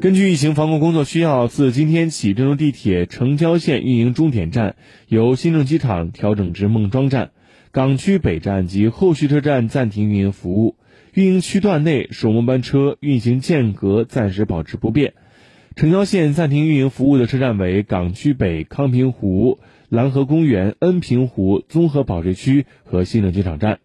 根据疫情防控工作需要自今天起郑州地铁城郊线运营终点站由新郑机场调整至孟庄站港区北站及后续车站暂停运营服务运营区段内首末班车运行间隔暂时保持不变。城郊线暂停运营服务的车站为港区北康平湖蓝河公园恩平湖综合保税区和新郑机场站。